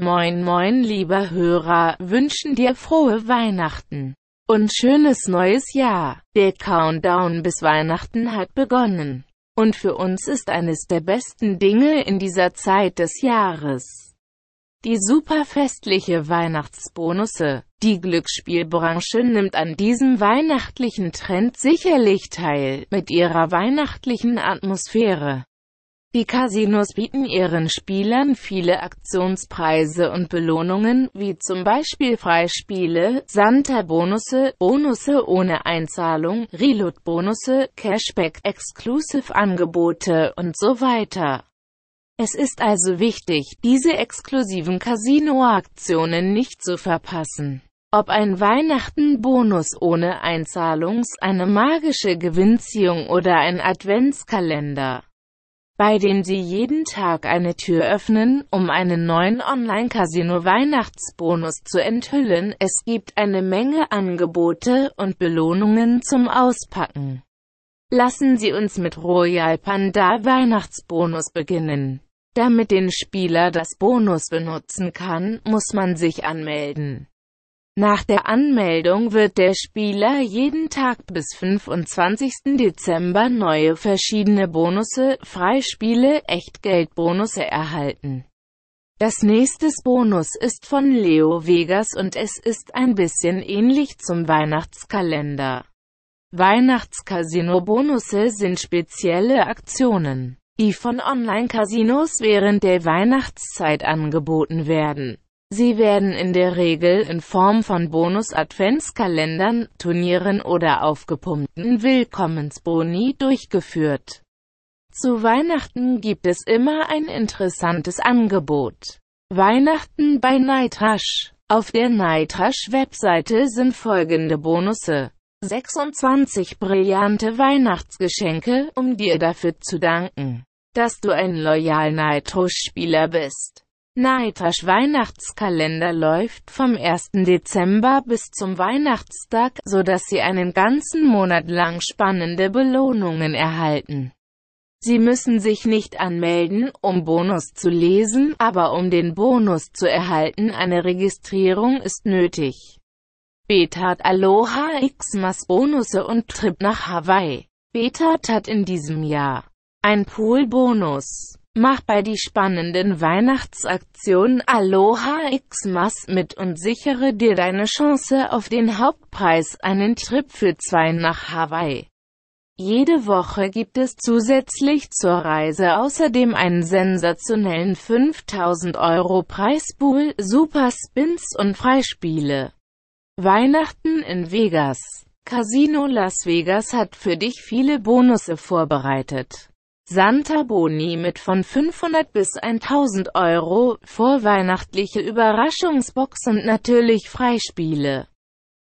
Moin moin lieber Hörer, wünschen dir frohe Weihnachten und schönes neues Jahr. Der Countdown bis Weihnachten hat begonnen. Und für uns ist eines der besten Dinge in dieser Zeit des Jahres. Die superfestliche Weihnachtsbonusse. Die Glücksspielbranche nimmt an diesem weihnachtlichen Trend sicherlich teil, mit ihrer weihnachtlichen Atmosphäre. Die Casinos bieten ihren Spielern viele Aktionspreise und Belohnungen, wie zum Beispiel Freispiele, Santa-Bonusse, Bonusse ohne Einzahlung, Reload-Bonusse, Cashback, Exclusive-Angebote und so weiter. Es ist also wichtig, diese exklusiven Casino-Aktionen nicht zu verpassen. Ob ein Weihnachten-Bonus ohne Einzahlungs, eine magische Gewinnziehung oder ein Adventskalender bei dem Sie jeden Tag eine Tür öffnen, um einen neuen Online-Casino-Weihnachtsbonus zu enthüllen. Es gibt eine Menge Angebote und Belohnungen zum Auspacken. Lassen Sie uns mit Royal Panda Weihnachtsbonus beginnen. Damit den Spieler das Bonus benutzen kann, muss man sich anmelden. Nach der Anmeldung wird der Spieler jeden Tag bis 25. Dezember neue verschiedene Bonusse, Freispiele, Echtgeldbonusse erhalten. Das nächste Bonus ist von Leo Vegas und es ist ein bisschen ähnlich zum Weihnachtskalender. Weihnachtscasino-Bonusse sind spezielle Aktionen, die von Online-Casinos während der Weihnachtszeit angeboten werden. Sie werden in der Regel in Form von Bonus-Adventskalendern, Turnieren oder aufgepumpten Willkommensboni durchgeführt. Zu Weihnachten gibt es immer ein interessantes Angebot. Weihnachten bei Nightrush. Auf der Nightrush-Webseite sind folgende Bonusse. 26 brillante Weihnachtsgeschenke, um dir dafür zu danken, dass du ein loyal Nightrush-Spieler bist. Nightrush Weihnachtskalender läuft vom 1. Dezember bis zum Weihnachtstag, so dass Sie einen ganzen Monat lang spannende Belohnungen erhalten. Sie müssen sich nicht anmelden, um Bonus zu lesen, aber um den Bonus zu erhalten, eine Registrierung ist nötig. Betat Aloha Xmas Bonusse und Trip nach Hawaii. Betat hat in diesem Jahr ein Pool-Bonus. Mach bei die spannenden Weihnachtsaktionen Aloha Xmas mit und sichere dir deine Chance auf den Hauptpreis, einen Trip für zwei nach Hawaii. Jede Woche gibt es zusätzlich zur Reise außerdem einen sensationellen 5000 Euro Preispool, Super Spins und Freispiele. Weihnachten in Vegas Casino Las Vegas hat für dich viele Bonusse vorbereitet. Santa Boni mit von 500 bis 1000 Euro, vorweihnachtliche Überraschungsbox und natürlich Freispiele.